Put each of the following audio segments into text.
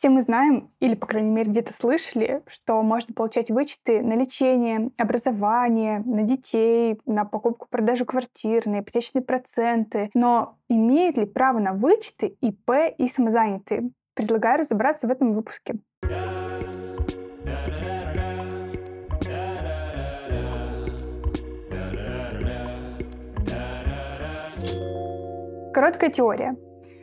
Все мы знаем, или, по крайней мере, где-то слышали, что можно получать вычеты на лечение, образование, на детей, на покупку-продажу квартир, на ипотечные проценты. Но имеют ли право на вычеты ИП и самозанятые? Предлагаю разобраться в этом выпуске. Короткая теория.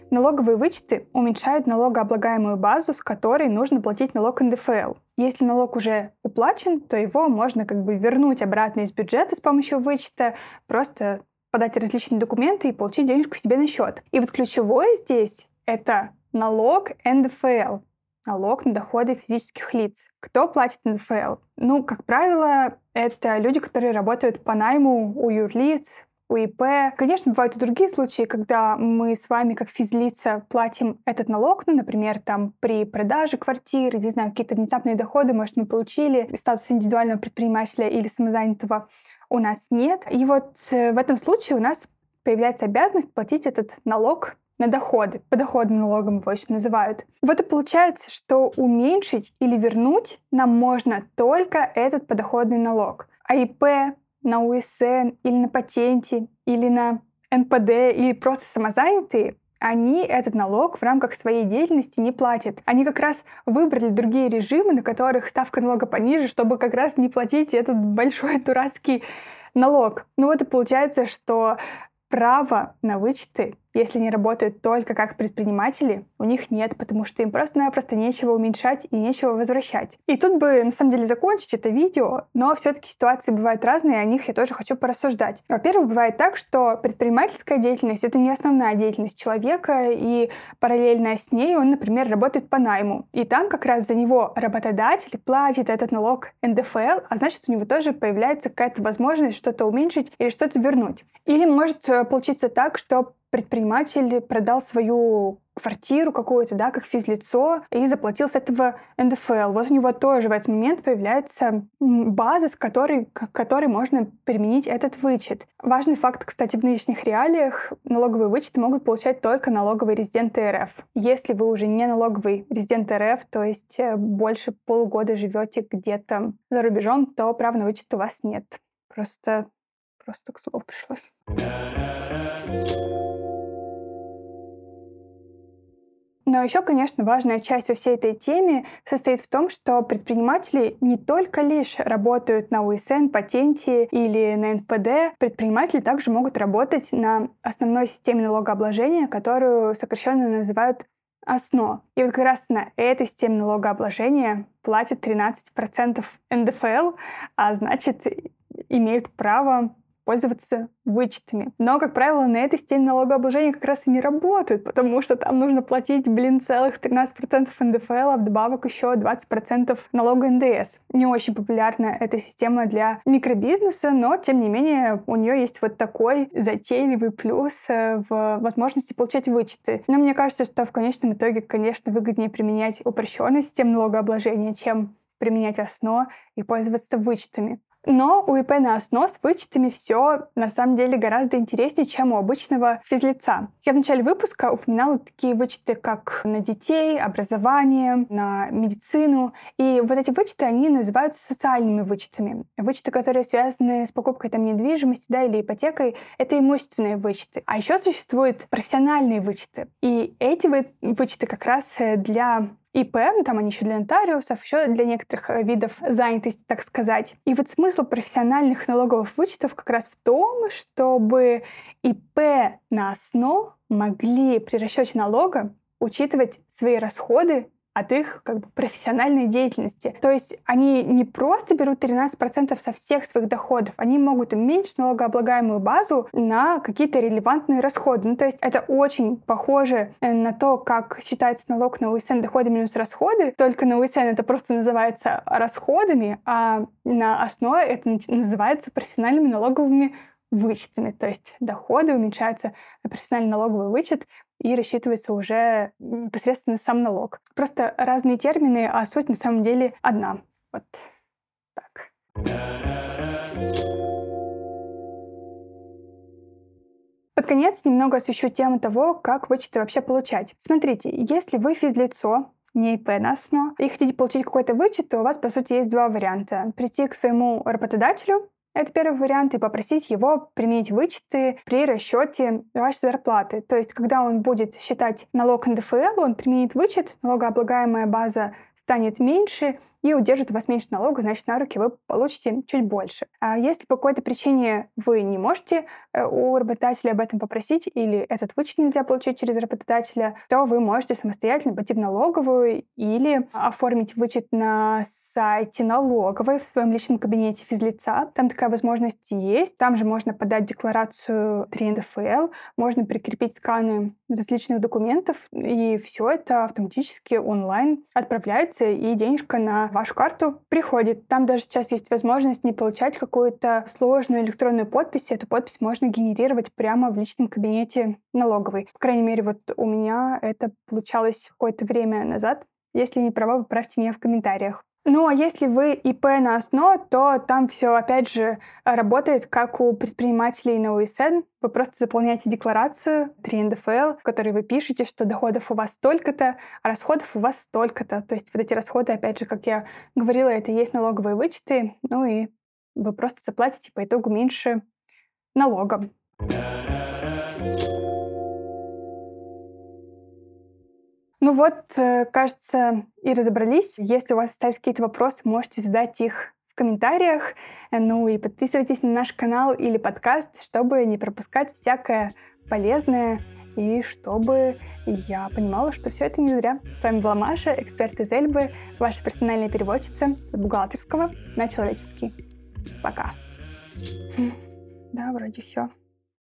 Налоговые вычеты уменьшают налогооблагаемую базу, с которой нужно платить налог НДФЛ. Если налог уже уплачен, то его можно как бы вернуть обратно из бюджета с помощью вычета, просто подать различные документы и получить денежку себе на счет. И вот ключевое здесь — это налог НДФЛ, налог на доходы физических лиц. Кто платит НДФЛ? Ну, как правило, это люди, которые работают по найму у юрлиц, УИП. Конечно, бывают и другие случаи, когда мы с вами, как физлица, платим этот налог, ну, например, там при продаже квартиры, не знаю, какие-то внезапные доходы, может, мы получили статус индивидуального предпринимателя или самозанятого, у нас нет. И вот э, в этом случае у нас появляется обязанность платить этот налог на доходы. Подоходным налогом его еще называют. Вот и получается, что уменьшить или вернуть нам можно только этот подоходный налог. А ИП, на УСН или на патенте, или на НПД, или просто самозанятые, они этот налог в рамках своей деятельности не платят. Они как раз выбрали другие режимы, на которых ставка налога пониже, чтобы как раз не платить этот большой дурацкий налог. Ну вот и получается, что право на вычеты если они работают только как предприниматели, у них нет, потому что им просто-напросто нечего уменьшать и нечего возвращать. И тут бы, на самом деле, закончить это видео, но все-таки ситуации бывают разные, и о них я тоже хочу порассуждать. Во-первых, бывает так, что предпринимательская деятельность — это не основная деятельность человека, и параллельно с ней он, например, работает по найму. И там как раз за него работодатель платит этот налог НДФЛ, а значит, у него тоже появляется какая-то возможность что-то уменьшить или что-то вернуть. Или может э, получиться так, что предприниматель продал свою квартиру какую-то, да, как физлицо, и заплатил с этого НДФЛ. Вот у него тоже в этот момент появляется база, с которой, к которой можно применить этот вычет. Важный факт, кстати, в нынешних реалиях налоговые вычеты могут получать только налоговые резиденты РФ. Если вы уже не налоговый резидент РФ, то есть э, больше полугода живете где-то за рубежом, то права на вычет у вас нет. Просто, просто к слову пришлось. Но еще, конечно, важная часть во всей этой теме состоит в том, что предприниматели не только лишь работают на УСН, патенте или на НПД, предприниматели также могут работать на основной системе налогообложения, которую сокращенно называют ОСНО. И вот как раз на этой системе налогообложения платят 13% НДФЛ, а значит, имеют право пользоваться вычетами. Но, как правило, на этой системе налогообложения как раз и не работают, потому что там нужно платить, блин, целых 13% НДФЛ, а вдобавок еще 20% налога НДС. Не очень популярна эта система для микробизнеса, но, тем не менее, у нее есть вот такой затейливый плюс э, в возможности получать вычеты. Но мне кажется, что в конечном итоге, конечно, выгоднее применять упрощенную систему налогообложения, чем применять основ и пользоваться вычетами. Но у ИП на ОСНО с вычетами все на самом деле гораздо интереснее, чем у обычного физлица. Я в начале выпуска упоминала такие вычеты, как на детей, образование, на медицину. И вот эти вычеты, они называются социальными вычетами. Вычеты, которые связаны с покупкой там недвижимости да, или ипотекой, это имущественные вычеты. А еще существуют профессиональные вычеты. И эти вычеты как раз э, для ИП, ну, там они еще для нотариусов, еще для некоторых э, видов занятости, так сказать. И вот смысл профессиональных налоговых вычетов как раз в том, чтобы ИП на основу могли при расчете налога учитывать свои расходы от их как бы, профессиональной деятельности. То есть они не просто берут 13% со всех своих доходов, они могут уменьшить налогооблагаемую базу на какие-то релевантные расходы. Ну, то есть это очень похоже э, на то, как считается налог на УСН доходы минус расходы, только на УСН это просто называется расходами, а на основе это называется профессиональными налоговыми вычетами. То есть доходы уменьшаются на профессиональный налоговый вычет и рассчитывается уже непосредственно сам налог. Просто разные термины, а суть на самом деле одна. Вот так. Под конец немного освещу тему того, как вычеты вообще получать. Смотрите, если вы физлицо, не ИП на СНО, и хотите получить какой-то вычет, то у вас, по сути, есть два варианта. Прийти к своему работодателю это первый вариант, и попросить его применить вычеты при расчете вашей зарплаты. То есть, когда он будет считать налог НДФЛ, он применит вычет, налогооблагаемая база станет меньше, и удержит у вас меньше налога, значит, на руки вы получите чуть больше. А если по какой-то причине вы не можете э, у работодателя об этом попросить, или этот вычет нельзя получить через работодателя, то вы можете самостоятельно пойти в налоговую или оформить вычет на сайте налоговой в своем личном кабинете физлица. Там такая возможность есть. Там же можно подать декларацию 3 НДФЛ, можно прикрепить сканы различных документов, и все это автоматически онлайн отправляется, и денежка на вашу карту приходит. Там даже сейчас есть возможность не получать какую-то сложную электронную подпись. Эту подпись можно генерировать прямо в личном кабинете налоговой. По крайней мере, вот у меня это получалось какое-то время назад. Если не права, поправьте меня в комментариях. Ну, а если вы ИП на ОСНО, то там все, опять же, работает как у предпринимателей на УСН. Вы просто заполняете декларацию 3 НДФЛ, в которой вы пишете, что доходов у вас столько-то, а расходов у вас столько-то. То есть вот эти расходы, опять же, как я говорила, это и есть налоговые вычеты, ну и вы просто заплатите по итогу меньше налогом. Ну вот, э, кажется, и разобрались. Если у вас остались какие-то вопросы, можете задать их в комментариях. Ну и подписывайтесь на наш канал или подкаст, чтобы не пропускать всякое полезное и чтобы я понимала, что все это не зря. С вами была Маша, эксперт из Эльбы, ваша персональная переводчица с бухгалтерского на человеческий. Пока. Да, вроде все.